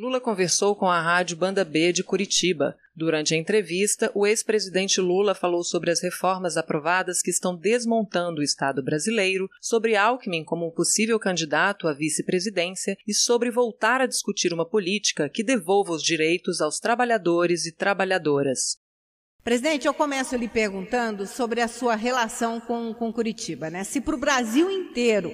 Lula conversou com a rádio Banda B de Curitiba. Durante a entrevista, o ex-presidente Lula falou sobre as reformas aprovadas que estão desmontando o Estado brasileiro, sobre Alckmin como possível candidato à vice-presidência e sobre voltar a discutir uma política que devolva os direitos aos trabalhadores e trabalhadoras. Presidente, eu começo lhe perguntando sobre a sua relação com, com Curitiba. Né? Se para o Brasil inteiro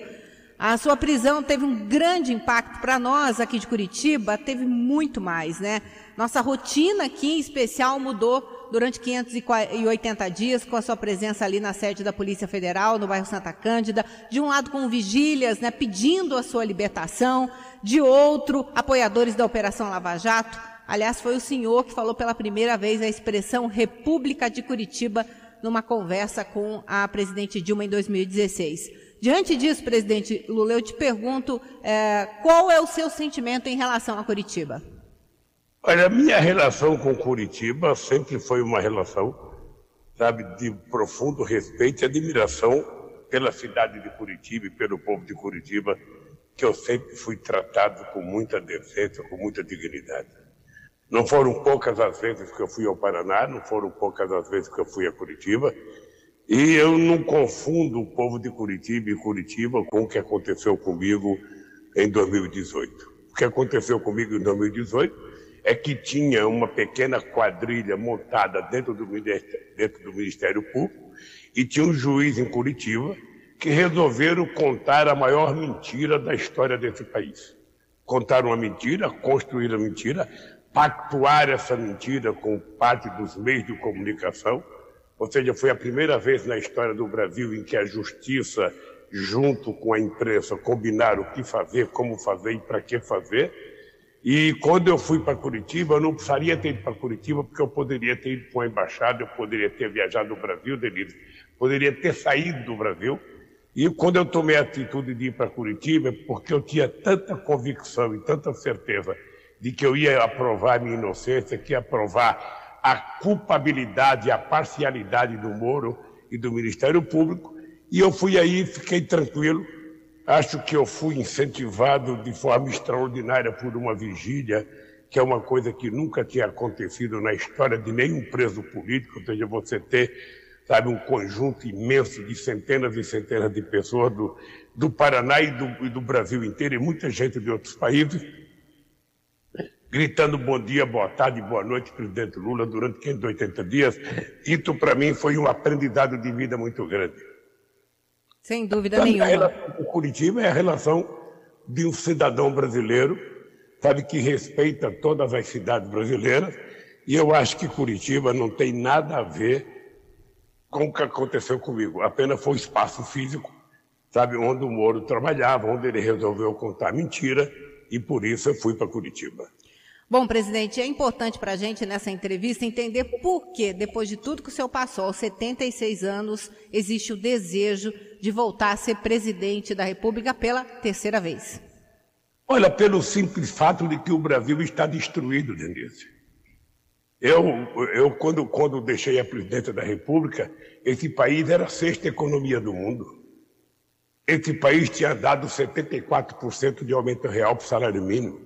a sua prisão teve um grande impacto para nós aqui de Curitiba, teve muito mais, né? Nossa rotina aqui em especial mudou durante 580 dias com a sua presença ali na sede da Polícia Federal, no bairro Santa Cândida, de um lado com vigílias, né, pedindo a sua libertação, de outro, apoiadores da Operação Lava Jato. Aliás, foi o senhor que falou pela primeira vez a expressão República de Curitiba numa conversa com a presidente Dilma em 2016. Diante disso, presidente Lula, eu te pergunto é, qual é o seu sentimento em relação a Curitiba? Olha, a minha relação com Curitiba sempre foi uma relação, sabe, de profundo respeito e admiração pela cidade de Curitiba e pelo povo de Curitiba, que eu sempre fui tratado com muita decência, com muita dignidade. Não foram poucas as vezes que eu fui ao Paraná, não foram poucas as vezes que eu fui a Curitiba, e eu não confundo o povo de Curitiba e Curitiba com o que aconteceu comigo em 2018. O que aconteceu comigo em 2018 é que tinha uma pequena quadrilha montada dentro do, dentro do Ministério Público e tinha um juiz em Curitiba que resolveram contar a maior mentira da história desse país. Contaram uma mentira, construíram a mentira, pactuar essa mentira com parte dos meios de comunicação ou seja, foi a primeira vez na história do Brasil em que a justiça, junto com a imprensa, combinaram o que fazer, como fazer e para que fazer. E quando eu fui para Curitiba, eu não precisaria ter ido para Curitiba, porque eu poderia ter ido para uma embaixada, eu poderia ter viajado no Brasil, Denise, poderia ter saído do Brasil. E quando eu tomei a atitude de ir para Curitiba, é porque eu tinha tanta convicção e tanta certeza de que eu ia aprovar minha inocência, que ia aprovar a culpabilidade a parcialidade do Moro e do Ministério Público, e eu fui aí, fiquei tranquilo. Acho que eu fui incentivado de forma extraordinária por uma vigília, que é uma coisa que nunca tinha acontecido na história de nenhum preso político, ou seja, você ter, sabe, um conjunto imenso de centenas e centenas de pessoas do, do Paraná e do, e do Brasil inteiro, e muita gente de outros países, gritando bom dia, boa tarde, boa noite, presidente Lula, durante 580 dias. Isso, para mim, foi um aprendizado de vida muito grande. Sem dúvida sabe, nenhuma. Com Curitiba é a relação de um cidadão brasileiro, sabe, que respeita todas as cidades brasileiras, e eu acho que Curitiba não tem nada a ver com o que aconteceu comigo. Apenas foi o espaço físico, sabe, onde o Moro trabalhava, onde ele resolveu contar mentira, e por isso eu fui para Curitiba. Bom, presidente, é importante para a gente nessa entrevista entender por que, depois de tudo que o senhor passou, aos 76 anos, existe o desejo de voltar a ser presidente da República pela terceira vez. Olha, pelo simples fato de que o Brasil está destruído, Denise. Eu, eu quando, quando deixei a presidência da República, esse país era a sexta economia do mundo. Esse país tinha dado 74% de aumento real para o salário mínimo.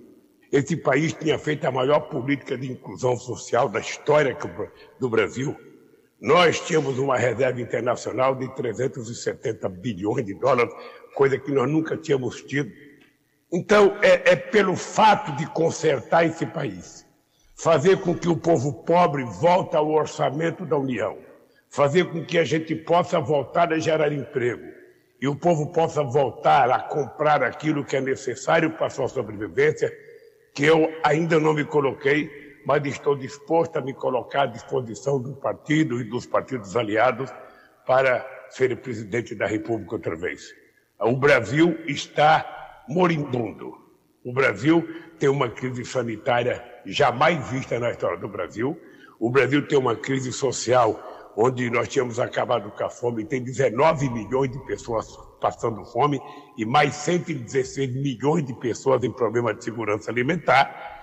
Esse país tinha feito a maior política de inclusão social da história do Brasil. Nós tínhamos uma reserva internacional de 370 bilhões de dólares, coisa que nós nunca tínhamos tido. Então, é, é pelo fato de consertar esse país, fazer com que o povo pobre volte ao orçamento da União, fazer com que a gente possa voltar a gerar emprego e o povo possa voltar a comprar aquilo que é necessário para sua sobrevivência, que eu ainda não me coloquei, mas estou disposto a me colocar à disposição do partido e dos partidos aliados para ser presidente da República outra vez. O Brasil está moribundo. O Brasil tem uma crise sanitária jamais vista na história do Brasil. O Brasil tem uma crise social onde nós tínhamos acabado com a fome, tem 19 milhões de pessoas passando fome e mais 116 milhões de pessoas em problema de segurança alimentar.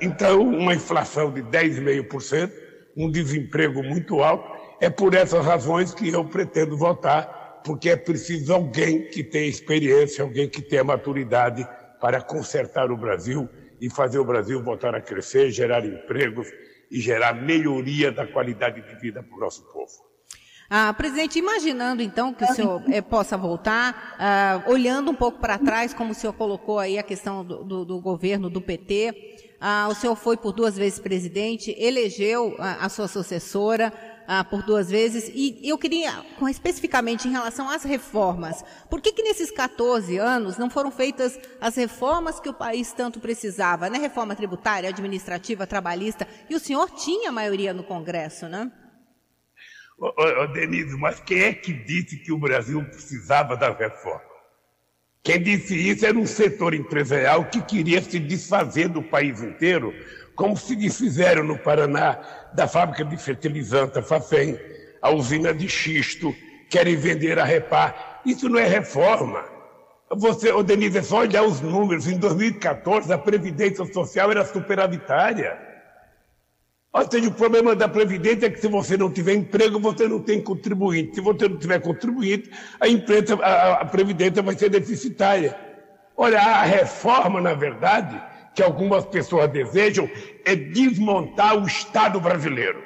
Então, uma inflação de 10,5%, um desemprego muito alto. É por essas razões que eu pretendo votar, porque é preciso alguém que tenha experiência, alguém que tenha maturidade para consertar o Brasil e fazer o Brasil voltar a crescer, gerar empregos e gerar melhoria da qualidade de vida para o nosso povo. Ah, presidente, imaginando então que o senhor é, possa voltar, ah, olhando um pouco para trás, como o senhor colocou aí a questão do, do, do governo do PT, ah, o senhor foi por duas vezes presidente, elegeu a, a sua sucessora ah, por duas vezes, e eu queria, especificamente em relação às reformas, por que que nesses 14 anos não foram feitas as reformas que o país tanto precisava, né? Reforma tributária, administrativa, trabalhista, e o senhor tinha maioria no Congresso, né? Ô, ô, Denise, mas quem é que disse que o Brasil precisava da reforma? Quem disse isso era um setor empresarial que queria se desfazer do país inteiro, como se desfizeram no Paraná da fábrica de fertilizante, a Fafem, a usina de xisto, querem vender a Repar. Isso não é reforma. Você, ô Denise, é só olhar os números. Em 2014, a Previdência Social era superavitária. Ou seja, o problema da Previdência é que se você não tiver emprego, você não tem contribuinte. Se você não tiver contribuinte, a, empresa, a, a Previdência vai ser deficitária. Olha, a reforma, na verdade, que algumas pessoas desejam, é desmontar o Estado brasileiro.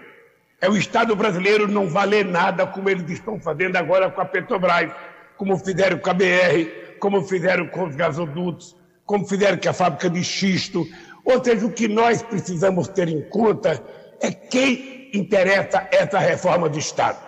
É o Estado brasileiro não valer nada como eles estão fazendo agora com a Petrobras, como fizeram com a BR, como fizeram com os gasodutos, como fizeram com a fábrica de xisto, ou seja, o que nós precisamos ter em conta é quem interessa essa reforma de Estado.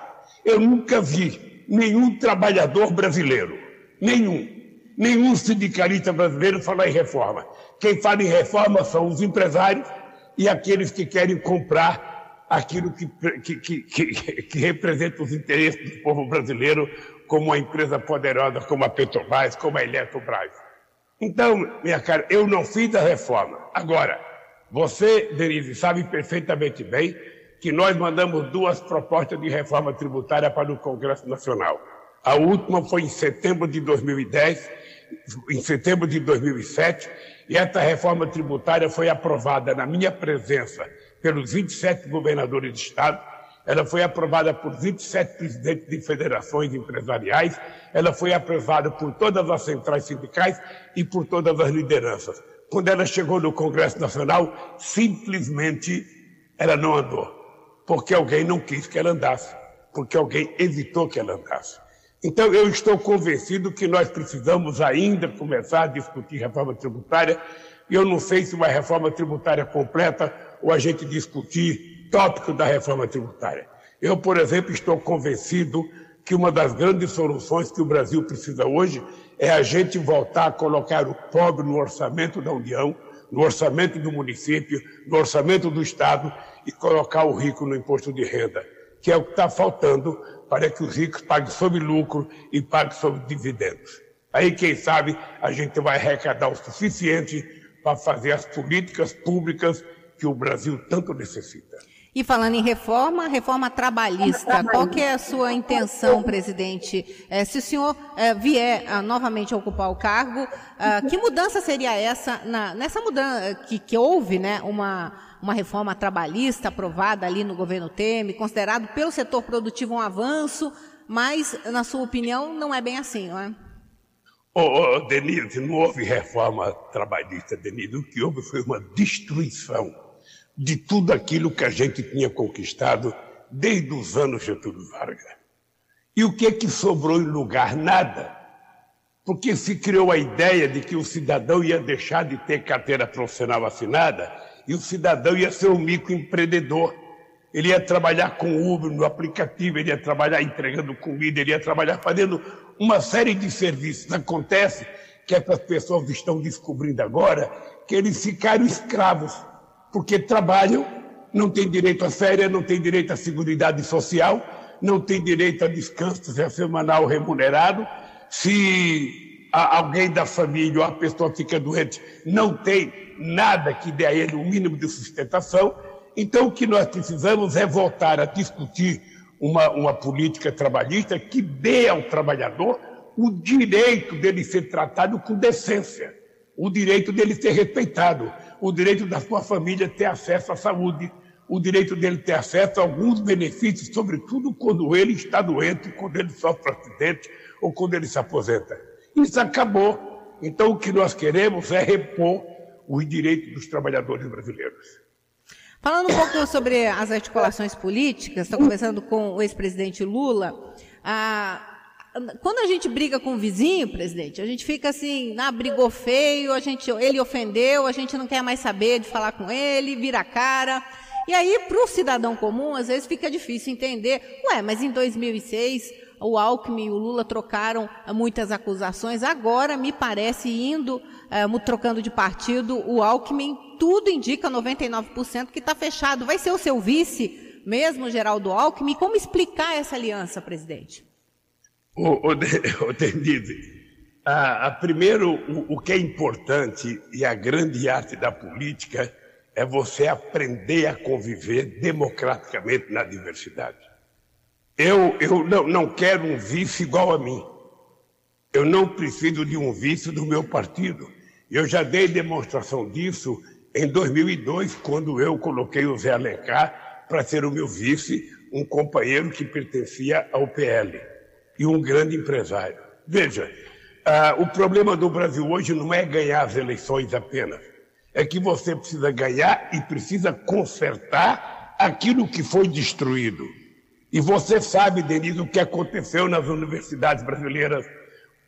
Eu nunca vi nenhum trabalhador brasileiro, nenhum, nenhum sindicalista brasileiro falar em reforma. Quem fala em reforma são os empresários e aqueles que querem comprar aquilo que, que, que, que, representa os interesses do povo brasileiro, como uma empresa poderosa como a Petrobras, como a Eletrobras. Então, minha cara, eu não fiz a reforma. Agora, você, Denise, sabe perfeitamente bem que nós mandamos duas propostas de reforma tributária para o Congresso Nacional. A última foi em setembro de 2010, em setembro de 2007, e essa reforma tributária foi aprovada na minha presença pelos 27 governadores de Estado, ela foi aprovada por 27 presidentes de federações empresariais, ela foi aprovada por todas as centrais sindicais e por todas as lideranças. Quando ela chegou no Congresso Nacional, simplesmente ela não andou, porque alguém não quis que ela andasse, porque alguém evitou que ela andasse. Então, eu estou convencido que nós precisamos ainda começar a discutir reforma tributária, e eu não sei se uma reforma tributária completa ou a gente discutir tópico da reforma tributária. Eu, por exemplo, estou convencido que uma das grandes soluções que o Brasil precisa hoje é a gente voltar a colocar o pobre no orçamento da União, no orçamento do município, no orçamento do Estado e colocar o rico no imposto de renda, que é o que está faltando para que os ricos paguem sobre lucro e paguem sobre dividendos. Aí, quem sabe, a gente vai arrecadar o suficiente para fazer as políticas públicas que o Brasil tanto necessita. E falando em reforma, reforma trabalhista, qual que é a sua intenção, presidente? É, se o senhor é, vier a, novamente a ocupar o cargo, ah, que mudança seria essa, na, nessa mudança que, que houve, né, uma, uma reforma trabalhista aprovada ali no governo Temer, considerado pelo setor produtivo um avanço, mas, na sua opinião, não é bem assim, não é? Ô, oh, oh, Denise, não houve reforma trabalhista, Denise. O que houve foi uma destruição de tudo aquilo que a gente tinha conquistado desde os anos Getúlio Vargas. E o que é que sobrou em lugar? Nada. Porque se criou a ideia de que o cidadão ia deixar de ter carteira profissional assinada e o cidadão ia ser um microempreendedor. Ele ia trabalhar com Uber no aplicativo, ele ia trabalhar entregando comida, ele ia trabalhar fazendo uma série de serviços. Acontece que essas pessoas estão descobrindo agora que eles ficaram escravos porque trabalham, não têm direito a férias, não têm direito à seguridade social, não têm direito a descanso semanal remunerado. Se alguém da família ou a pessoa fica doente, não tem nada que dê a ele o mínimo de sustentação. Então, o que nós precisamos é voltar a discutir uma, uma política trabalhista que dê ao trabalhador o direito dele ser tratado com decência, o direito dele ser respeitado, o direito da sua família ter acesso à saúde, o direito dele ter acesso a alguns benefícios, sobretudo quando ele está doente, quando ele sofre acidente ou quando ele se aposenta. Isso acabou. Então, o que nós queremos é repor os direitos dos trabalhadores brasileiros. Falando um pouco sobre as articulações políticas, estou conversando com o ex-presidente Lula. Ah, quando a gente briga com o vizinho, presidente, a gente fica assim, ah, brigou feio, a gente, ele ofendeu, a gente não quer mais saber de falar com ele, vira a cara. E aí, para o cidadão comum, às vezes fica difícil entender. Ué, mas em 2006, o Alckmin e o Lula trocaram muitas acusações. Agora, me parece, indo, uh, trocando de partido, o Alckmin, tudo indica 99% que está fechado. Vai ser o seu vice mesmo, Geraldo Alckmin? Como explicar essa aliança, presidente? O, o, a, a, primeiro, o, o que é importante e a grande arte da política é você aprender a conviver democraticamente na diversidade. Eu, eu não, não quero um vice igual a mim. Eu não preciso de um vice do meu partido. Eu já dei demonstração disso em 2002, quando eu coloquei o Zé Alencar para ser o meu vice, um companheiro que pertencia ao PL e um grande empresário. Veja, ah, o problema do Brasil hoje não é ganhar as eleições apenas. É que você precisa ganhar e precisa consertar aquilo que foi destruído. E você sabe, Denise, o que aconteceu nas universidades brasileiras.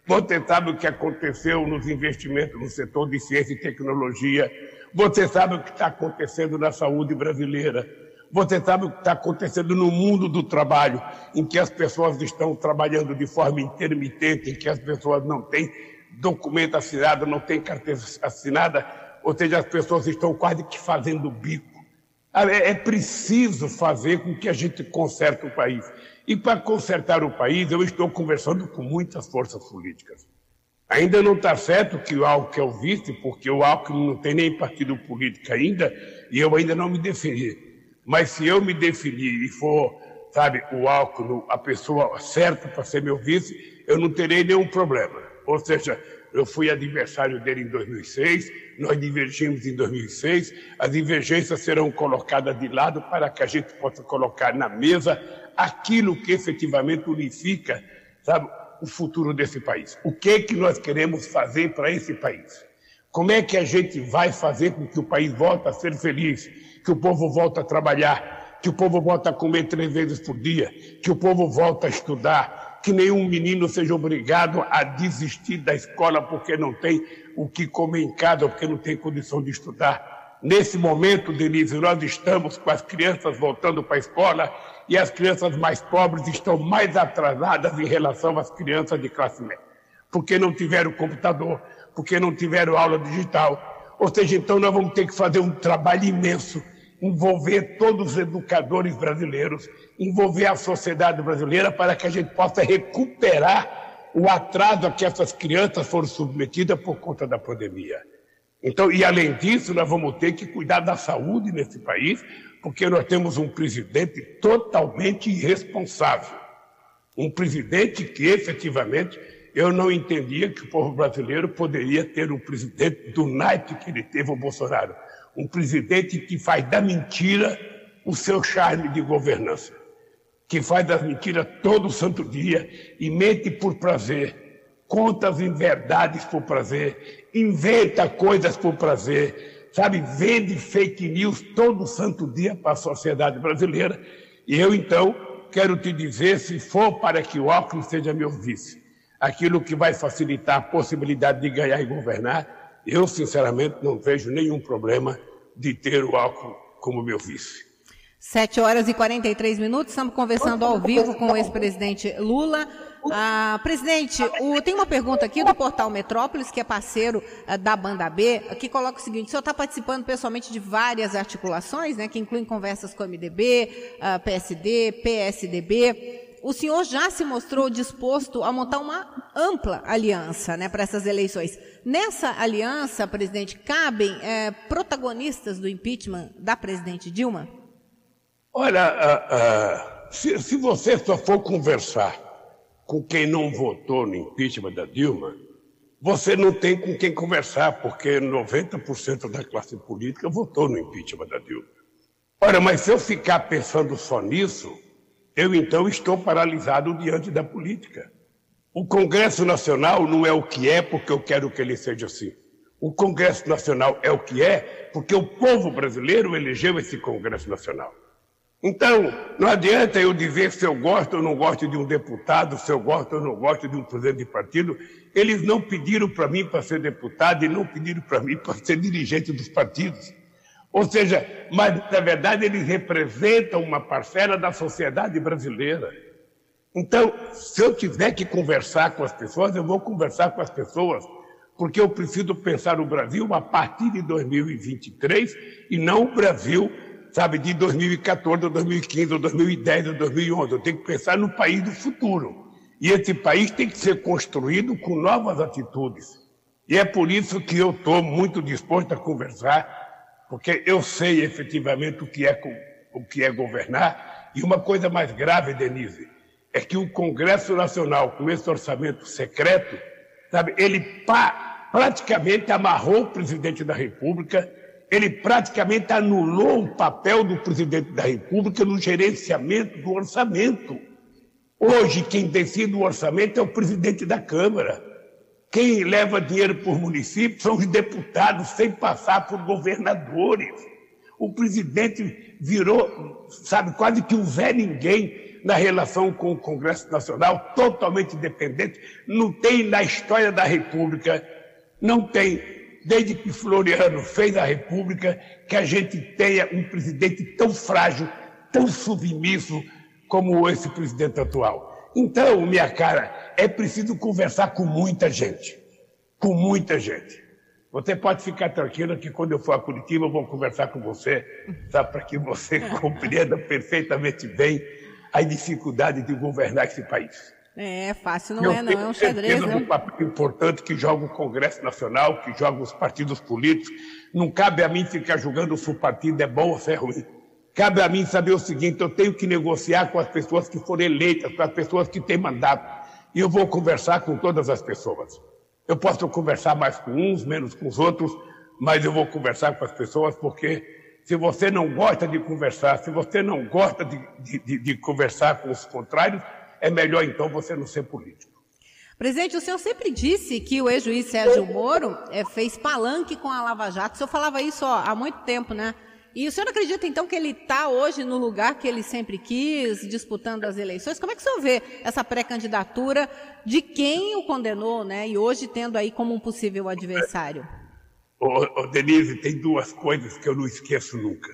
Você sabe o que aconteceu nos investimentos no setor de ciência e tecnologia. Você sabe o que está acontecendo na saúde brasileira. Você sabe o que está acontecendo no mundo do trabalho, em que as pessoas estão trabalhando de forma intermitente, em que as pessoas não têm documento assinado, não têm carteira assinada, ou seja, as pessoas estão quase que fazendo bico. É, é preciso fazer com que a gente conserte o país. E para consertar o país, eu estou conversando com muitas forças políticas. Ainda não está certo que o Alckmin é o vice, porque o Alckmin não tem nem partido político ainda, e eu ainda não me defini. Mas se eu me definir e for, sabe, o Alckmin, a pessoa certa para ser meu vice, eu não terei nenhum problema. Ou seja, eu fui adversário dele em 2006, nós divergimos em 2006, as divergências serão colocadas de lado para que a gente possa colocar na mesa aquilo que efetivamente unifica, sabe, o futuro desse país. O que é que nós queremos fazer para esse país? Como é que a gente vai fazer com que o país volte a ser feliz? Que o povo volta a trabalhar, que o povo volta a comer três vezes por dia, que o povo volta a estudar, que nenhum menino seja obrigado a desistir da escola porque não tem o que comer em casa, porque não tem condição de estudar. Nesse momento, Denise, nós estamos com as crianças voltando para a escola e as crianças mais pobres estão mais atrasadas em relação às crianças de classe média, porque não tiveram computador, porque não tiveram aula digital. Ou seja, então nós vamos ter que fazer um trabalho imenso envolver todos os educadores brasileiros, envolver a sociedade brasileira para que a gente possa recuperar o atraso a que essas crianças foram submetidas por conta da pandemia. Então, e além disso, nós vamos ter que cuidar da saúde nesse país, porque nós temos um presidente totalmente irresponsável. Um presidente que efetivamente eu não entendia que o povo brasileiro poderia ter um presidente do naipe que ele teve, o Bolsonaro um presidente que faz da mentira o seu charme de governança, que faz das mentiras todo santo dia e mente por prazer, conta as inverdades por prazer, inventa coisas por prazer, sabe, vende fake news todo santo dia para a sociedade brasileira. E eu, então, quero te dizer, se for para que o Alckmin seja meu vice, aquilo que vai facilitar a possibilidade de ganhar e governar, eu, sinceramente, não vejo nenhum problema de ter o álcool como meu vice. 7 horas e 43 minutos, estamos conversando ao vivo com o ex-presidente Lula. Ah, presidente, o, tem uma pergunta aqui do portal Metrópolis, que é parceiro ah, da Banda B, que coloca o seguinte: o senhor está participando pessoalmente de várias articulações, né, que incluem conversas com o MDB, ah, PSD, PSDB o senhor já se mostrou disposto a montar uma ampla aliança né, para essas eleições. Nessa aliança, presidente, cabem é, protagonistas do impeachment da presidente Dilma? Olha, uh, uh, se, se você só for conversar com quem não votou no impeachment da Dilma, você não tem com quem conversar, porque 90% da classe política votou no impeachment da Dilma. Olha, mas se eu ficar pensando só nisso, eu então estou paralisado diante da política. O Congresso Nacional não é o que é porque eu quero que ele seja assim. O Congresso Nacional é o que é porque o povo brasileiro elegeu esse Congresso Nacional. Então, não adianta eu dizer se eu gosto ou não gosto de um deputado, se eu gosto ou não gosto de um presidente de partido. Eles não pediram para mim para ser deputado e não pediram para mim para ser dirigente dos partidos. Ou seja, mas na verdade eles representam uma parcela da sociedade brasileira. Então, se eu tiver que conversar com as pessoas, eu vou conversar com as pessoas, porque eu preciso pensar o Brasil a partir de 2023 e não o Brasil, sabe, de 2014, 2015, 2010, 2011. Eu tenho que pensar no país do futuro. E esse país tem que ser construído com novas atitudes. E é por isso que eu estou muito disposto a conversar porque eu sei efetivamente o que é, o que é governar. E uma coisa mais grave, Denise, é que o Congresso Nacional, com esse orçamento secreto, sabe, ele pa, praticamente amarrou o presidente da República, ele praticamente anulou o papel do presidente da República no gerenciamento do orçamento. Hoje, quem decide o orçamento é o presidente da Câmara. Quem leva dinheiro por município são os deputados, sem passar por governadores. O presidente virou, sabe, quase que um Zé Ninguém na relação com o Congresso Nacional, totalmente dependente. Não tem na história da República, não tem, desde que Floriano fez a República, que a gente tenha um presidente tão frágil, tão submisso como esse presidente atual. Então, minha cara, é preciso conversar com muita gente. Com muita gente. Você pode ficar tranquila que quando eu for a Curitiba eu vou conversar com você, sabe, para que você compreenda perfeitamente bem a dificuldade de governar esse país. É, fácil não eu é não, é um xadrez, né? um papel importante que joga o Congresso Nacional, que joga os partidos políticos. Não cabe a mim ficar julgando se o partido é bom ou se é ruim. Cabe a mim saber o seguinte: eu tenho que negociar com as pessoas que foram eleitas, com as pessoas que têm mandato. E eu vou conversar com todas as pessoas. Eu posso conversar mais com uns, menos com os outros, mas eu vou conversar com as pessoas porque se você não gosta de conversar, se você não gosta de, de, de conversar com os contrários, é melhor então você não ser político. Presidente, o senhor sempre disse que o ex-juiz Sérgio Moro é, fez palanque com a Lava Jato. O senhor falava isso ó, há muito tempo, né? E o senhor acredita, então, que ele está hoje no lugar que ele sempre quis, disputando as eleições? Como é que o senhor vê essa pré-candidatura de quem o condenou, né? E hoje tendo aí como um possível adversário? Ô, Denise, tem duas coisas que eu não esqueço nunca.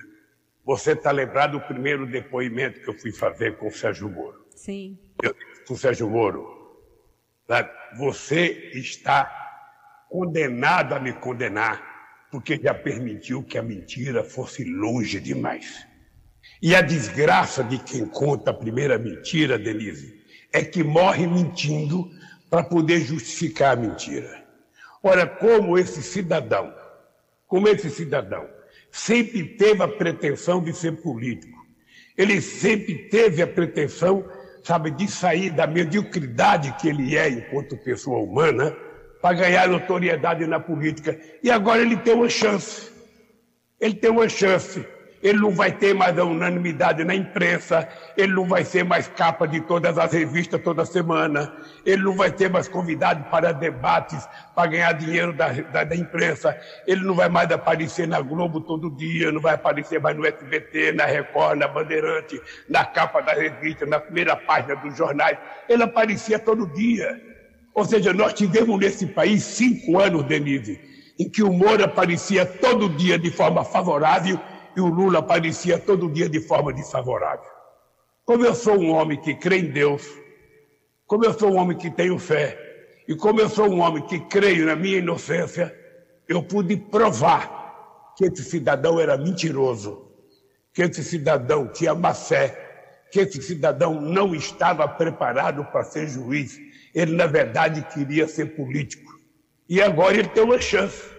Você está lembrado do primeiro depoimento que eu fui fazer com o Sérgio Moro? Sim. Eu com o Sérgio Moro, você está condenado a me condenar porque já permitiu que a mentira fosse longe demais. E a desgraça de quem conta a primeira mentira, Denise, é que morre mentindo para poder justificar a mentira. Ora, como esse cidadão, como esse cidadão, sempre teve a pretensão de ser político, ele sempre teve a pretensão, sabe, de sair da mediocridade que ele é enquanto pessoa humana para ganhar notoriedade na política. E agora ele tem uma chance. Ele tem uma chance. Ele não vai ter mais a unanimidade na imprensa, ele não vai ser mais capa de todas as revistas toda semana, ele não vai ter mais convidado para debates para ganhar dinheiro da, da, da, imprensa, ele não vai mais aparecer na Globo todo dia, não vai aparecer mais no SBT, na Record, na Bandeirante, na capa da revista, na primeira página dos jornais. Ele aparecia todo dia. Ou seja, nós tivemos nesse país cinco anos, Denise, em que o Moura aparecia todo dia de forma favorável e o Lula aparecia todo dia de forma desfavorável. Como eu sou um homem que crê em Deus, como eu sou um homem que tenho fé, e como eu sou um homem que creio na minha inocência, eu pude provar que esse cidadão era mentiroso, que esse cidadão tinha má fé, que esse cidadão não estava preparado para ser juiz ele, na verdade, queria ser político. E agora ele tem uma chance.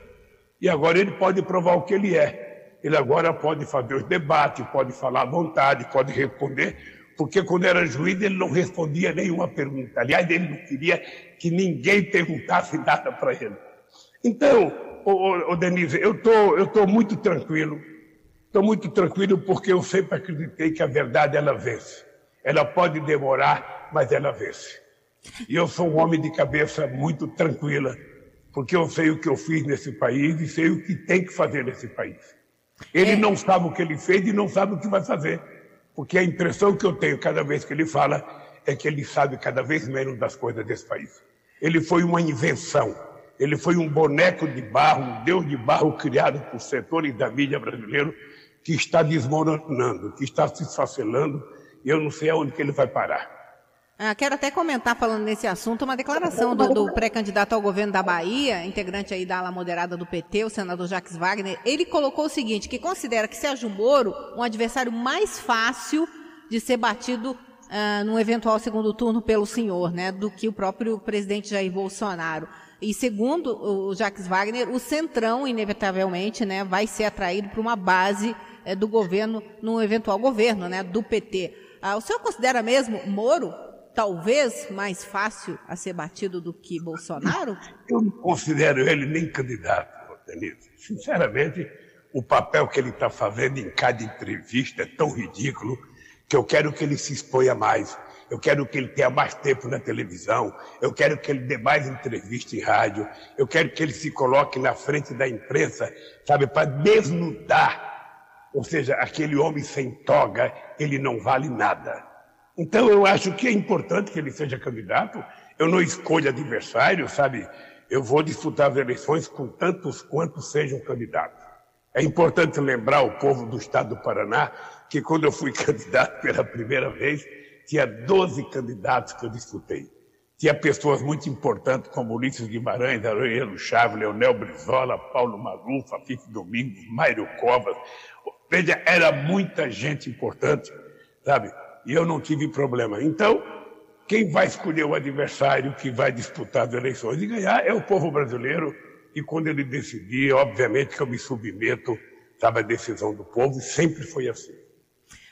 E agora ele pode provar o que ele é. Ele agora pode fazer os debates, pode falar à vontade, pode responder, porque quando era juiz ele não respondia nenhuma pergunta. Aliás, ele não queria que ninguém perguntasse nada para ele. Então, ô, ô, ô Denise, eu tô, estou tô muito tranquilo. Estou muito tranquilo porque eu sempre acreditei que a verdade ela vence. Ela pode demorar, mas ela vence. E eu sou um homem de cabeça muito tranquila. porque eu sei o que eu fiz nesse país e sei o que tem que fazer nesse país. Ele é. não sabe o que ele fez e não sabe o que vai fazer, porque a impressão que eu tenho cada vez que ele fala é que ele sabe cada vez menos das coisas desse país. Ele foi uma invenção, ele foi um boneco de barro, um deus de barro criado por setores da mídia brasileiro que está desmoronando, que está se esfacelando, e eu não sei aonde que ele vai parar. Ah, quero até comentar, falando nesse assunto, uma declaração do, do pré-candidato ao governo da Bahia, integrante aí da ala moderada do PT, o senador Jacques Wagner. Ele colocou o seguinte, que considera que Sérgio Moro um adversário mais fácil de ser batido ah, num eventual segundo turno pelo senhor, né, do que o próprio presidente Jair Bolsonaro. E segundo o Jacques Wagner, o Centrão, inevitavelmente, né, vai ser atraído para uma base eh, do governo, num eventual governo, né, do PT. Ah, o senhor considera mesmo Moro talvez mais fácil a ser batido do que Bolsonaro? Eu não considero ele nem candidato, Denise. Sinceramente, o papel que ele está fazendo em cada entrevista é tão ridículo que eu quero que ele se exponha mais. Eu quero que ele tenha mais tempo na televisão. Eu quero que ele dê mais entrevista em rádio. Eu quero que ele se coloque na frente da imprensa, sabe, para desnudar. Ou seja, aquele homem sem toga, ele não vale nada. Então, eu acho que é importante que ele seja candidato. Eu não escolho adversário, sabe? Eu vou disputar as eleições com tantos quantos sejam candidatos. É importante lembrar o povo do estado do Paraná que quando eu fui candidato pela primeira vez, tinha 12 candidatos que eu disputei. Tinha pessoas muito importantes como Ulisses Guimarães, Aroeiro Chaves, Leonel Brizola, Paulo Maluf, Fife Domingos, Mário Covas. Era muita gente importante, sabe? E eu não tive problema. Então, quem vai escolher o adversário que vai disputar as eleições e ganhar é o povo brasileiro. E quando ele decidir, obviamente que eu me submeto sabe, à decisão do povo, e sempre foi assim.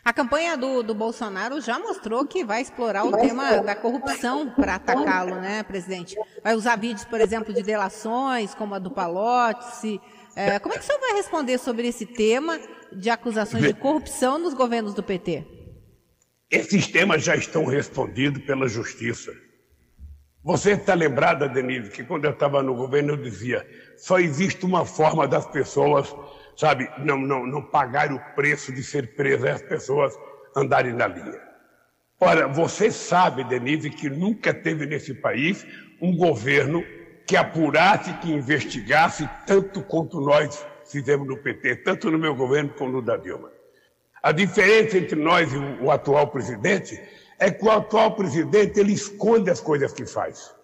A campanha do, do Bolsonaro já mostrou que vai explorar o tema da corrupção para atacá-lo, né, presidente? Vai usar vídeos, por exemplo, de delações, como a do Palote. É, como é que o senhor vai responder sobre esse tema de acusações de corrupção nos governos do PT? Esses temas já estão respondidos pela justiça. Você está lembrada, Denise, que quando eu estava no governo eu dizia: só existe uma forma das pessoas, sabe, não, não, não pagar o preço de ser presas, é as pessoas andarem na linha. Ora, você sabe, Denise, que nunca teve nesse país um governo que apurasse, que investigasse tanto quanto nós fizemos no PT, tanto no meu governo como no da Dilma. A diferença entre nós e o atual presidente é que o atual presidente ele esconde as coisas que faz.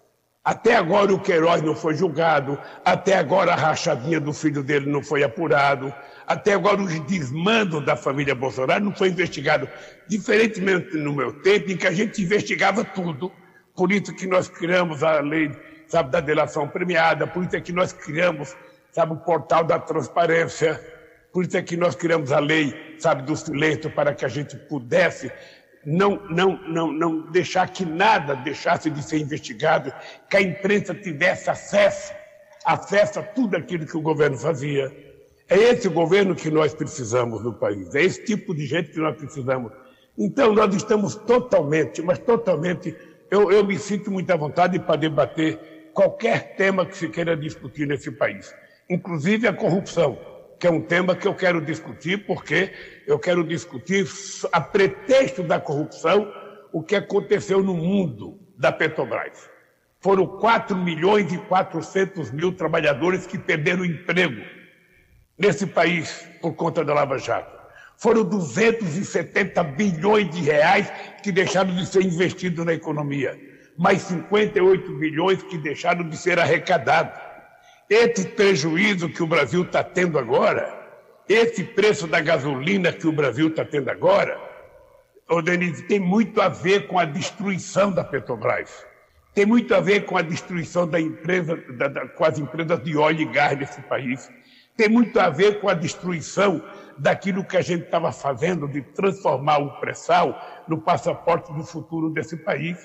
Até agora o Queiroz não foi julgado, até agora a rachadinha do filho dele não foi apurado, até agora os desmandos da família Bolsonaro não foi investigado. Diferentemente no meu tempo, em que a gente investigava tudo, por isso que nós criamos a lei sabe, da delação premiada, por isso é que nós criamos sabe, o portal da transparência, por isso é que nós criamos a lei, sabe, do silêncio para que a gente pudesse não, não, não, não deixar que nada deixasse de ser investigado, que a imprensa tivesse acesso, acesso a tudo aquilo que o governo fazia. É esse o governo que nós precisamos no país, é esse tipo de gente que nós precisamos. Então, nós estamos totalmente, mas totalmente, eu, eu me sinto muito à vontade para debater qualquer tema que se queira discutir nesse país, inclusive a corrupção que é um tema que eu quero discutir, porque eu quero discutir, a pretexto da corrupção, o que aconteceu no mundo da Petrobras. Foram 4 milhões e 400 mil trabalhadores que perderam emprego nesse país por conta da Lava Jato. Foram 270 bilhões de reais que deixaram de ser investidos na economia, mais 58 bilhões que deixaram de ser arrecadados. Esse prejuízo que o Brasil está tendo agora, esse preço da gasolina que o Brasil está tendo agora, ô Denise, tem muito a ver com a destruição da Petrobras. Tem muito a ver com a destruição da empresa, da, da, com as empresas de óleo e gás nesse país. Tem muito a ver com a destruição daquilo que a gente estava fazendo de transformar o pré-sal no passaporte do futuro desse país.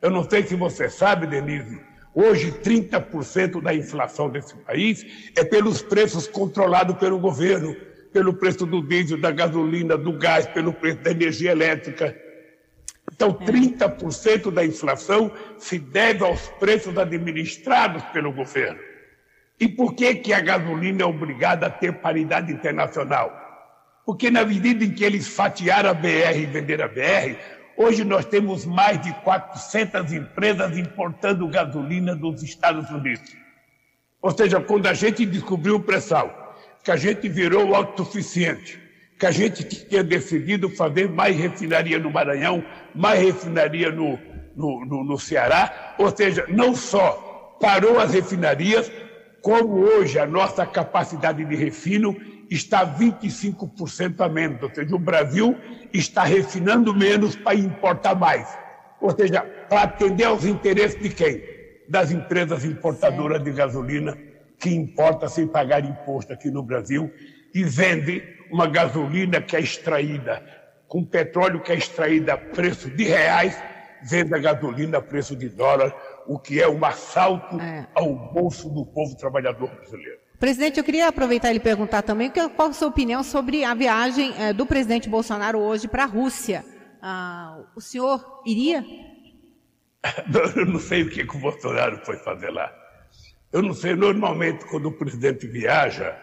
Eu não sei se você sabe, Denise, Hoje, 30% da inflação desse país é pelos preços controlados pelo governo, pelo preço do diesel, da gasolina, do gás, pelo preço da energia elétrica. Então, 30% da inflação se deve aos preços administrados pelo governo. E por que, que a gasolina é obrigada a ter paridade internacional? Porque na medida em que eles fatiaram a BR e venderam a BR, hoje nós temos mais de 400 empresas importando gasolina dos Estados Unidos. Ou seja, quando a gente descobriu o pré-sal, que a gente virou autossuficiente, que a gente tinha decidido fazer mais refinaria no Maranhão, mais refinaria no, no, no, no Ceará, ou seja, não só parou as refinarias, como hoje a nossa capacidade de refino está 25% a menos, ou seja, o Brasil está refinando menos para importar mais. Ou seja, para atender aos interesses de quem? Das empresas importadoras de gasolina, que importa sem pagar imposto aqui no Brasil e vende uma gasolina que é extraída com petróleo que é extraída a preço de reais, vende a gasolina a preço de dólar o que é um assalto é. ao bolso do povo trabalhador brasileiro. Presidente, eu queria aproveitar e perguntar também qual a sua opinião sobre a viagem é, do presidente Bolsonaro hoje para a Rússia. Ah, o senhor iria? Eu não sei o que, que o Bolsonaro foi fazer lá. Eu não sei, normalmente, quando o presidente viaja,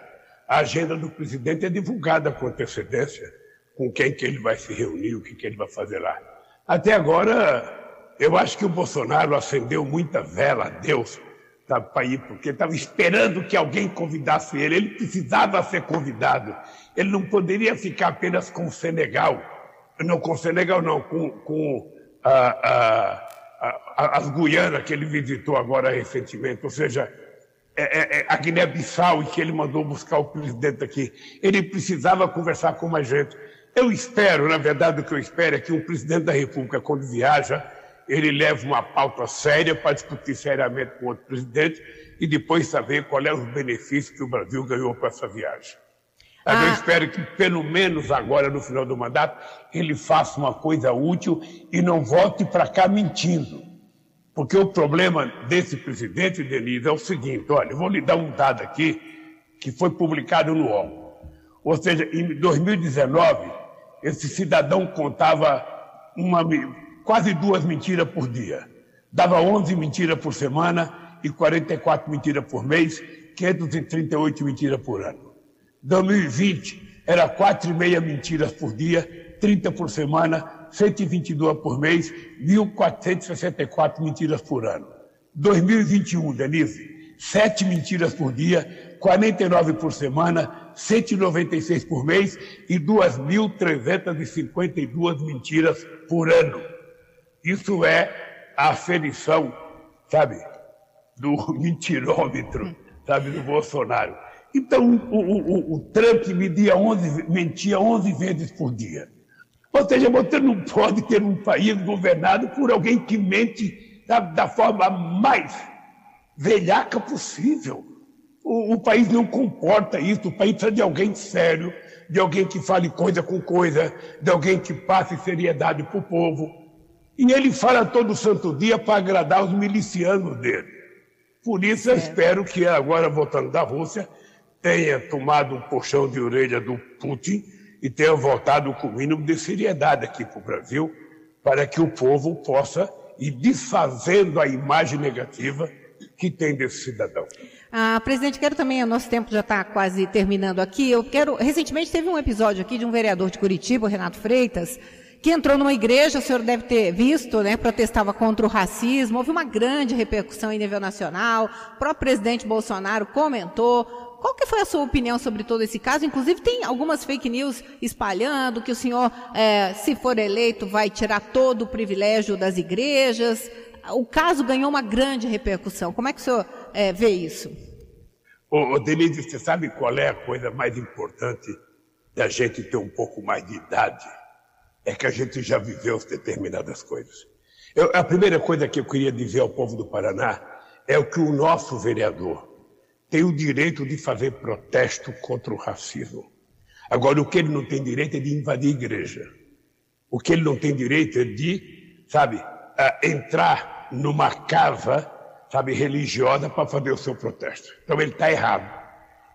a agenda do presidente é divulgada com antecedência, com quem que ele vai se reunir, o que, que ele vai fazer lá. Até agora, eu acho que o Bolsonaro acendeu muita vela a Deus para ir, porque estava esperando que alguém convidasse ele. Ele precisava ser convidado. Ele não poderia ficar apenas com o Senegal. Não, com o Senegal não, com, com a, a, a, as Guianas que ele visitou agora recentemente. Ou seja, é, é, é a Guiné-Bissau, que ele mandou buscar o presidente aqui. Ele precisava conversar com mais gente. Eu espero, na verdade, o que eu espero é que um presidente da República, quando viaja, ele leva uma pauta séria para discutir seriamente com outro presidente e depois saber qual é os benefícios que o Brasil ganhou com essa viagem. Mas ah. eu espero que, pelo menos agora, no final do mandato, ele faça uma coisa útil e não volte para cá mentindo. Porque o problema desse presidente, Denise, é o seguinte: olha, eu vou lhe dar um dado aqui que foi publicado no UOL. Ou seja, em 2019, esse cidadão contava uma, quase duas mentiras por dia. Dava 11 mentiras por semana e 44 mentiras por mês, 538 mentiras por ano. 2020 era 4,5 mentiras por dia, 30 por semana, 122 por mês, 1.464 mentiras por ano. 2021, Denise, 7 mentiras por dia, 49 por semana, 196 por mês e 2.352 mentiras por ano. Isso é a aferição, sabe, do mentirômetro, sabe, do Bolsonaro. Então, o, o, o Trump media 11, mentia 11 vezes por dia. Ou seja, você não pode ter um país governado por alguém que mente da, da forma mais velhaca possível. O, o, país não comporta isso. O país precisa de alguém sério, de alguém que fale coisa com coisa, de alguém que passe seriedade para o povo. E ele fala todo santo dia para agradar os milicianos dele. Por isso eu é. espero que agora, voltando da Rússia, tenha tomado um puxão de orelha do Putin e tenha voltado com o mínimo de seriedade aqui para o Brasil, para que o povo possa ir desfazendo a imagem negativa que tem desse cidadão. Ah, presidente, quero também, o nosso tempo já está quase terminando aqui. Eu quero. Recentemente teve um episódio aqui de um vereador de Curitiba, Renato Freitas, que entrou numa igreja, o senhor deve ter visto, né, protestava contra o racismo, houve uma grande repercussão em nível nacional, o próprio presidente Bolsonaro comentou. Qual que foi a sua opinião sobre todo esse caso? Inclusive tem algumas fake news espalhando que o senhor, é, se for eleito, vai tirar todo o privilégio das igrejas. O caso ganhou uma grande repercussão. Como é que o senhor é, vê isso? Ô, ô, Denise, você sabe qual é a coisa mais importante da gente ter um pouco mais de idade? É que a gente já viveu determinadas coisas. Eu, a primeira coisa que eu queria dizer ao povo do Paraná é o que o nosso vereador tem o direito de fazer protesto contra o racismo. Agora, o que ele não tem direito é de invadir a igreja. O que ele não tem direito é de, sabe, entrar numa casa, sabe, religiosa para fazer o seu protesto. Então, ele está errado.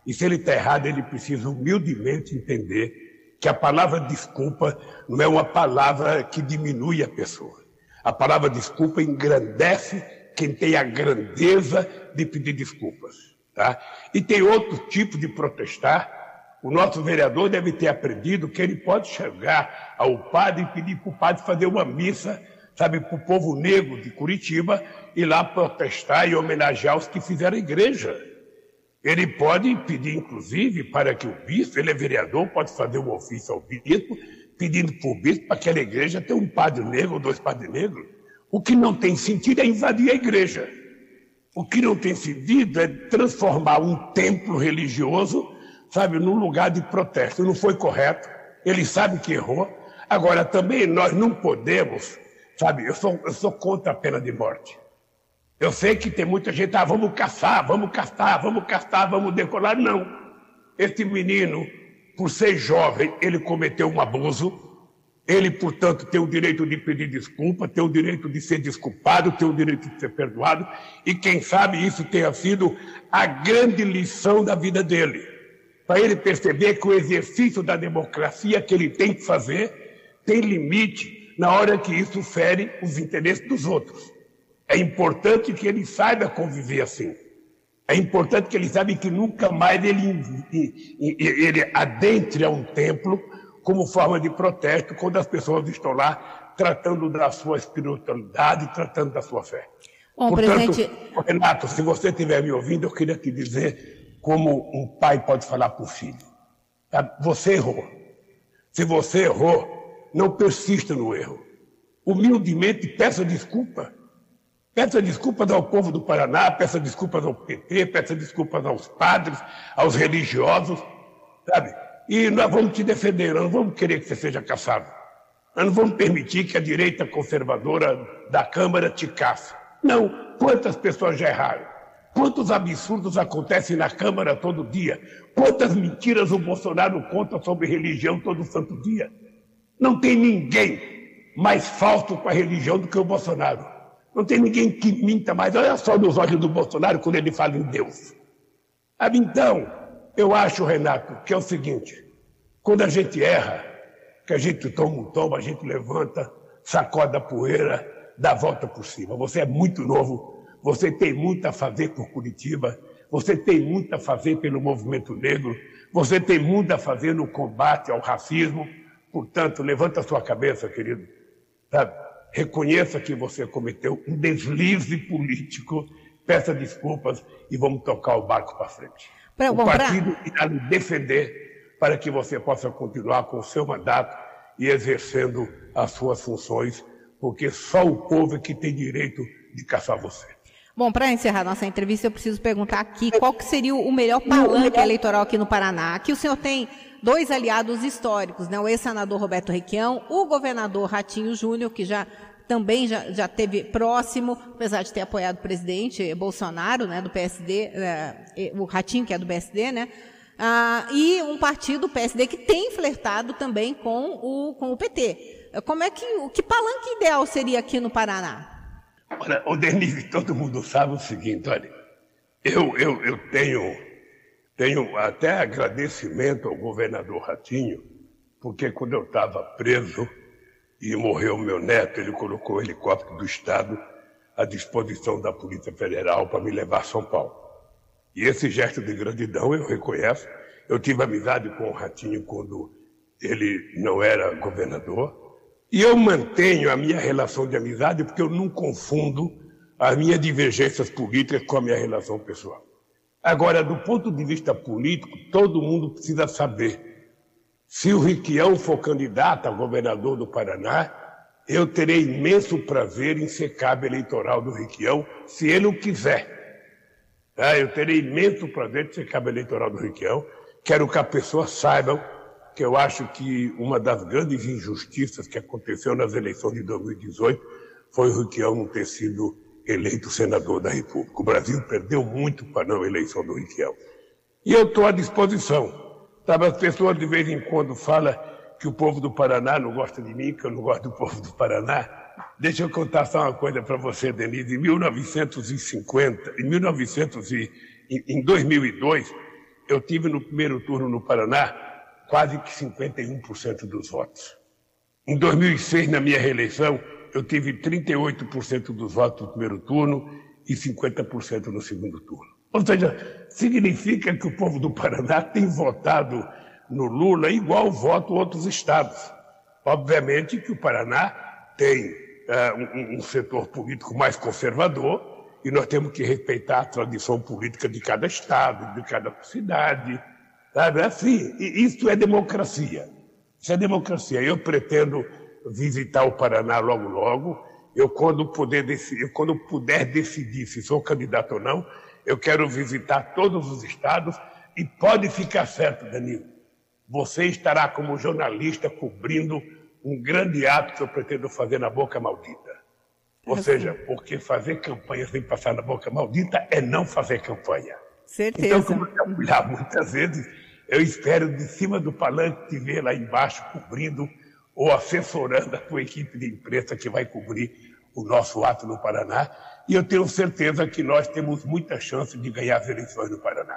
E se ele está errado, ele precisa humildemente entender que a palavra desculpa não é uma palavra que diminui a pessoa. A palavra desculpa engrandece quem tem a grandeza de pedir desculpas. Tá? E tem outro tipo de protestar. O nosso vereador deve ter aprendido que ele pode chegar ao padre e pedir para o padre fazer uma missa, sabe, para o povo negro de Curitiba, ir lá protestar e homenagear os que fizeram a igreja. Ele pode pedir, inclusive, para que o bispo, ele é vereador, pode fazer um ofício ao bispo, pedindo para o bispo para aquela igreja ter um padre negro ou dois padres negros. O que não tem sentido é invadir a igreja. O que não tem sentido é transformar um templo religioso, sabe, num lugar de protesto. Não foi correto. Ele sabe que errou. Agora, também nós não podemos, sabe, eu sou, eu sou contra a pena de morte. Eu sei que tem muita gente, ah, vamos caçar, vamos caçar, vamos caçar, vamos decolar. Não. Este menino, por ser jovem, ele cometeu um abuso. Ele, portanto, tem o direito de pedir desculpa, tem o direito de ser desculpado, tem o direito de ser perdoado. E quem sabe isso tenha sido a grande lição da vida dele. Para ele perceber que o exercício da democracia que ele tem que fazer tem limite na hora que isso fere os interesses dos outros. É importante que ele saiba conviver assim. É importante que ele saiba que nunca mais ele, ele adentre a um templo como forma de protesto quando as pessoas estão lá tratando da sua espiritualidade, tratando da sua fé. Bom, Portanto, presidente... Renato, se você estiver me ouvindo, eu queria te dizer como um pai pode falar para o filho. Tá? Você errou. Se você errou, não persista no erro. Humildemente peça desculpa. Peça desculpas ao povo do Paraná, peça desculpas ao PT, peça desculpas aos padres, aos religiosos, sabe? E nós vamos te defender, nós não vamos querer que você seja caçado. Nós não vamos permitir que a direita conservadora da Câmara te caça. Não. Quantas pessoas já erraram? Quantos absurdos acontecem na Câmara todo dia? Quantas mentiras o Bolsonaro conta sobre religião todo santo dia? Não tem ninguém mais falso com a religião do que o Bolsonaro. Não tem ninguém que minta mais. Olha só nos olhos do Bolsonaro quando ele fala em Deus. Então, eu acho, Renato, que é o seguinte: quando a gente erra, que a gente toma um tombo, a gente levanta, sacode a poeira, dá a volta por cima. Você é muito novo, você tem muito a fazer por Curitiba, você tem muito a fazer pelo movimento negro, você tem muito a fazer no combate ao racismo. Portanto, levanta a sua cabeça, querido. Sabe? Reconheça que você cometeu um deslize político, peça desculpas e vamos tocar o barco para frente. Pra, o bom, partido pra... irá lhe defender para que você possa continuar com o seu mandato e exercendo as suas funções, porque só o povo é que tem direito de caçar você. Bom, para encerrar nossa entrevista, eu preciso perguntar aqui qual que seria o melhor palanque eleitoral aqui no Paraná. Aqui o senhor tem dois aliados históricos, né? o ex-senador Roberto Requião, o governador Ratinho Júnior, que já também já, já teve próximo, apesar de ter apoiado o presidente Bolsonaro, né, do PSD, é, o Ratinho, que é do PSD, né, ah, e um partido, o PSD, que tem flertado também com o, com o PT. Como é que, o que palanque ideal seria aqui no Paraná? Olha, o Denise, todo mundo sabe o seguinte, olha, eu, eu, eu tenho, tenho até agradecimento ao governador Ratinho, porque quando eu estava preso, e morreu meu neto, ele colocou o helicóptero do Estado à disposição da Polícia Federal para me levar a São Paulo. E esse gesto de gratidão eu reconheço. Eu tive amizade com o Ratinho quando ele não era governador. E eu mantenho a minha relação de amizade porque eu não confundo as minhas divergências políticas com a minha relação pessoal. Agora, do ponto de vista político, todo mundo precisa saber se o Riquião for candidato a governador do Paraná, eu terei imenso prazer em ser cabo eleitoral do Riquião, se ele o quiser. Ah, eu terei imenso prazer de ser cabo eleitoral do Riquião. Quero que a pessoa saiba que eu acho que uma das grandes injustiças que aconteceu nas eleições de 2018 foi o Riquião não ter sido eleito senador da República. O Brasil perdeu muito para não eleição do Riquião. E eu estou à disposição. Sabe, as pessoas de vez em quando falam que o povo do Paraná não gosta de mim, que eu não gosto do povo do Paraná. Deixa eu contar só uma coisa para você, Denise. Em 1950, em 1900 e, em 2002, eu tive no primeiro turno no Paraná quase que 51% dos votos. Em 2006, na minha reeleição, eu tive 38% dos votos no primeiro turno e 50% no segundo turno. Ou seja, significa que o povo do Paraná tem votado no Lula igual voto outros estados. Obviamente que o Paraná tem uh, um, um setor político mais conservador e nós temos que respeitar a tradição política de cada estado, de cada cidade. Sabe? Assim, isso é democracia. Isso é democracia. Eu pretendo visitar o Paraná logo, logo. Eu, quando puder, decidir, quando puder decidir se sou candidato ou não, eu quero visitar todos os estados e pode ficar certo, Danilo. Você estará como jornalista cobrindo um grande ato que eu pretendo fazer na Boca Maldita. Ou seja, porque fazer campanha sem passar na Boca Maldita é não fazer campanha. Certeza. Então, como eu já fui lá muitas vezes, eu espero de cima do palanque te ver lá embaixo cobrindo ou assessorando a tua equipe de imprensa que vai cobrir o nosso ato no Paraná. E eu tenho certeza que nós temos muita chance de ganhar as eleições no Paraná,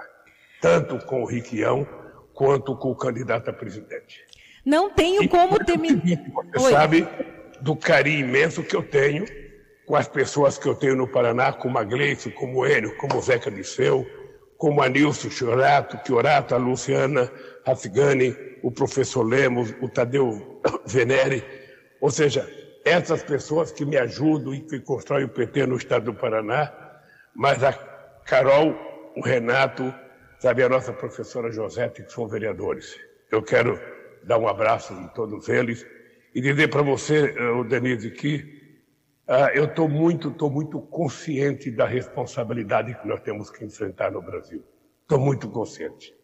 tanto com o Riquião quanto com o candidato a presidente. Não tenho como terminar. Você Oi. sabe do carinho imenso que eu tenho com as pessoas que eu tenho no Paraná, como a Gleice, como o Enio, como o Zeca Disseu, como a Nilson Chiorato, Chiorato, a Luciana Rafigani, o professor Lemos, o Tadeu Venere, ou seja, essas pessoas que me ajudam e que constroem o PT no estado do Paraná, mas a Carol, o Renato, sabe, a nossa professora Josete, que são vereadores. Eu quero dar um abraço em todos eles e dizer para você, eh, o Denise, que uh, eu estou muito, tô muito consciente da responsabilidade que nós temos que enfrentar no Brasil. Estou muito consciente.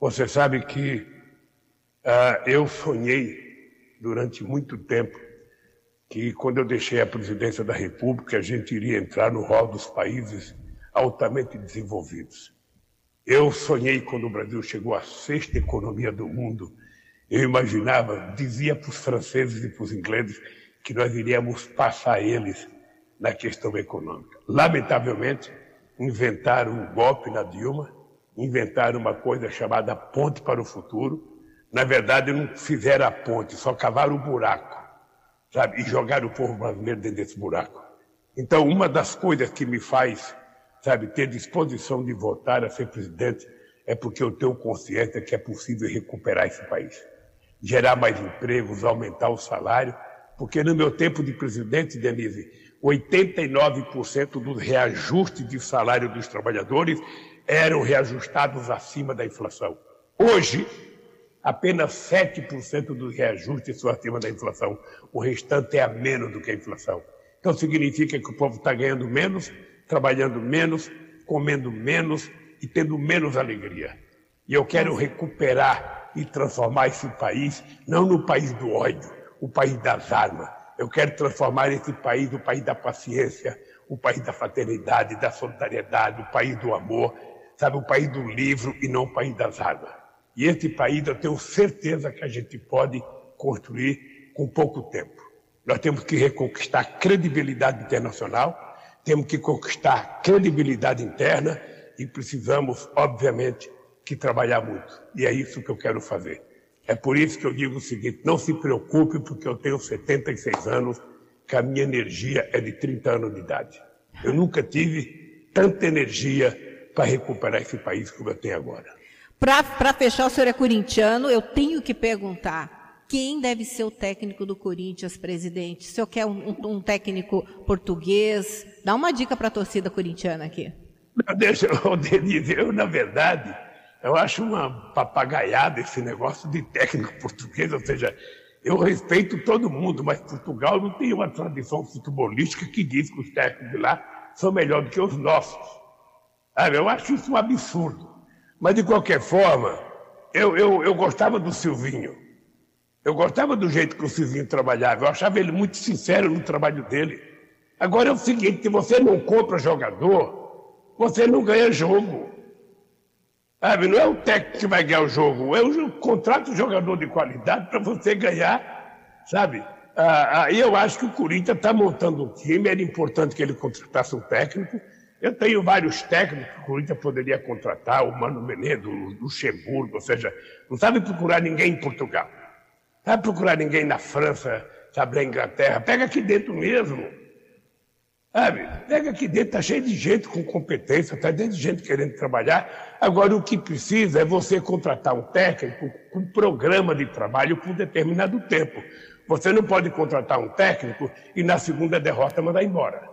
Você sabe que uh, eu sonhei durante muito tempo que quando eu deixei a presidência da República, a gente iria entrar no rol dos países altamente desenvolvidos. Eu sonhei quando o Brasil chegou à sexta economia do mundo. Eu imaginava, dizia para os franceses e para os ingleses, que nós iríamos passar eles na questão econômica. Lamentavelmente, inventaram um golpe na Dilma, inventaram uma coisa chamada ponte para o futuro, na verdade, não fizeram a ponte, só cavaram o buraco, sabe? E jogaram o povo brasileiro dentro desse buraco. Então, uma das coisas que me faz, sabe, ter disposição de votar a ser presidente é porque eu tenho consciência que é possível recuperar esse país. Gerar mais empregos, aumentar o salário, porque no meu tempo de presidente, Denise, 89% dos reajustes de salário dos trabalhadores eram reajustados acima da inflação. Hoje, apenas 7% dos reajustes são acima da inflação. O restante é a menos do que a inflação. Então significa que o povo está ganhando menos, trabalhando menos, comendo menos e tendo menos alegria. E eu quero recuperar e transformar esse país, não no país do ódio, o país das armas. Eu quero transformar esse país no país da paciência, o país da fraternidade, da solidariedade, o país do amor, sabe, o país do livro e não o país das armas. E esse país eu tenho certeza que a gente pode construir com pouco tempo. Nós temos que reconquistar credibilidade internacional, temos que conquistar credibilidade interna e precisamos, obviamente, que trabalhar muito. E é isso que eu quero fazer. É por isso que eu digo o seguinte: não se preocupe, porque eu tenho 76 anos, que a minha energia é de 30 anos de idade. Eu nunca tive tanta energia para recuperar esse país como eu tenho agora. Para fechar, o senhor é corintiano, eu tenho que perguntar: quem deve ser o técnico do Corinthians, presidente? O senhor quer um, um técnico português? Dá uma dica para a torcida corintiana aqui. Não, deixa, Denise, eu, na verdade, eu acho uma papagaiada esse negócio de técnico português, ou seja, eu respeito todo mundo, mas Portugal não tem uma tradição futebolística que diz que os técnicos de lá são melhores do que os nossos. Eu acho isso um absurdo. Mas, de qualquer forma, eu, eu, eu gostava do Silvinho. Eu gostava do jeito que o Silvinho trabalhava. Eu achava ele muito sincero no trabalho dele. Agora é o seguinte: se você não compra jogador, você não ganha jogo. Sabe? Não é o técnico que vai ganhar o jogo, é o contrato jogador de qualidade para você ganhar, sabe? Aí ah, eu acho que o Corinthians está montando um time, era importante que ele contratasse um técnico. Eu tenho vários técnicos que o Corinthians poderia contratar, o Mano Menezes, o Luxemburgo, ou seja, não sabe procurar ninguém em Portugal. Não sabe procurar ninguém na França, sabe, na Inglaterra. Pega aqui dentro mesmo. Sabe? Pega aqui dentro, está cheio de gente com competência, está dentro de gente querendo trabalhar. Agora, o que precisa é você contratar um técnico com um programa de trabalho por determinado tempo. Você não pode contratar um técnico e na segunda derrota mandar embora.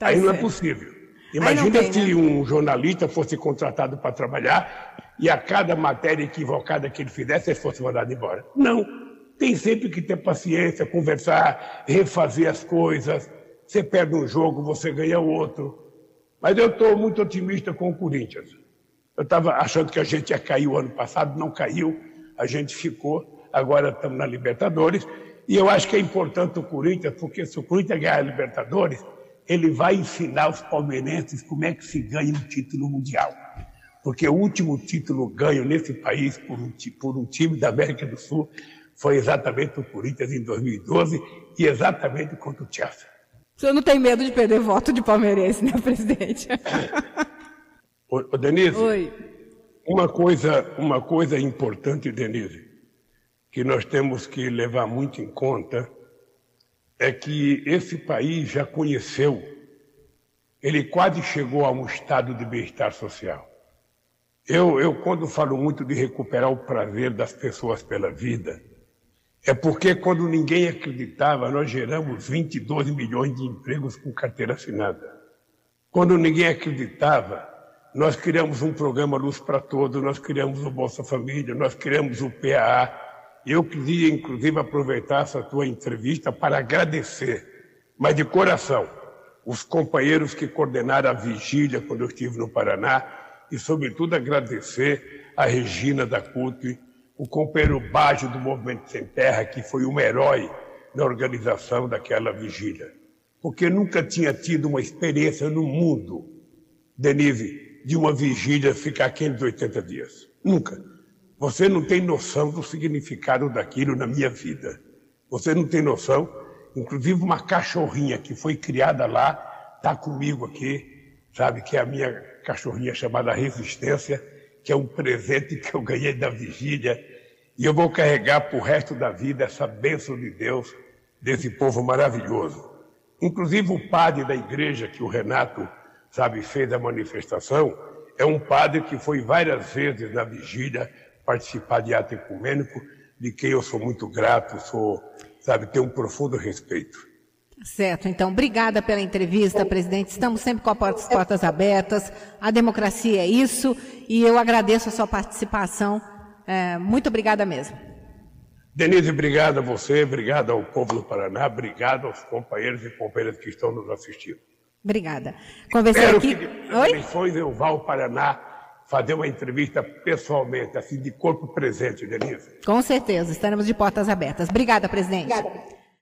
Tá Aí certo. não é possível. Imagina tem, se né? um jornalista fosse contratado para trabalhar e a cada matéria equivocada que ele fizesse, ele fosse mandado embora. Não. Tem sempre que ter paciência, conversar, refazer as coisas você perde um jogo, você ganha outro. Mas eu estou muito otimista com o Corinthians. Eu estava achando que a gente ia cair o ano passado, não caiu, a gente ficou, agora estamos na Libertadores. E eu acho que é importante o Corinthians, porque se o Corinthians ganhar a Libertadores, ele vai ensinar os palmeirenses como é que se ganha um título mundial. Porque o último título ganho nesse país por um, por um time da América do Sul foi exatamente o Corinthians em 2012 e exatamente contra o Chelsea. O senhor não tem medo de perder voto de palmeirense, né, presidente? Ô, Denise, Oi. Uma, coisa, uma coisa importante, Denise, que nós temos que levar muito em conta é que esse país já conheceu, ele quase chegou a um estado de bem-estar social. Eu, eu, quando falo muito de recuperar o prazer das pessoas pela vida, é porque quando ninguém acreditava, nós geramos 22 milhões de empregos com carteira assinada. Quando ninguém acreditava, nós criamos um programa Luz para Todos, nós criamos o Bolsa Família, nós criamos o PAA. Eu queria, inclusive, aproveitar essa tua entrevista para agradecer, mas de coração, os companheiros que coordenaram a vigília quando eu estive no Paraná e, sobretudo, agradecer a Regina da CUT, o companheiro Baggio do Movimento Sem Terra, que foi um herói na organização daquela vigília. Porque nunca tinha tido uma experiência no mundo, Denise, de uma vigília ficar 580 dias. Nunca. Você não tem noção do significado daquilo na minha vida. Você não tem noção. Inclusive, uma cachorrinha que foi criada lá está comigo aqui, sabe, que é a minha cachorrinha chamada Resistência que é um presente que eu ganhei da vigília, e eu vou carregar para o resto da vida essa bênção de Deus, desse povo maravilhoso. Inclusive o padre da igreja que o Renato, sabe, fez a manifestação, é um padre que foi várias vezes na vigília participar de ato ecumênico, de quem eu sou muito grato, sou, sabe, tenho um profundo respeito. Certo, então, obrigada pela entrevista, presidente. Estamos sempre com as portas abertas. A democracia é isso e eu agradeço a sua participação. É, muito obrigada mesmo. Denise, obrigado a você, obrigado ao povo do Paraná, obrigado aos companheiros e companheiras que estão nos assistindo. Obrigada. Conversei Espero aqui. que Oi? eleições eu vá ao Paraná fazer uma entrevista pessoalmente, assim, de corpo presente, Denise. Com certeza, estaremos de portas abertas. Obrigada, presidente. Obrigada.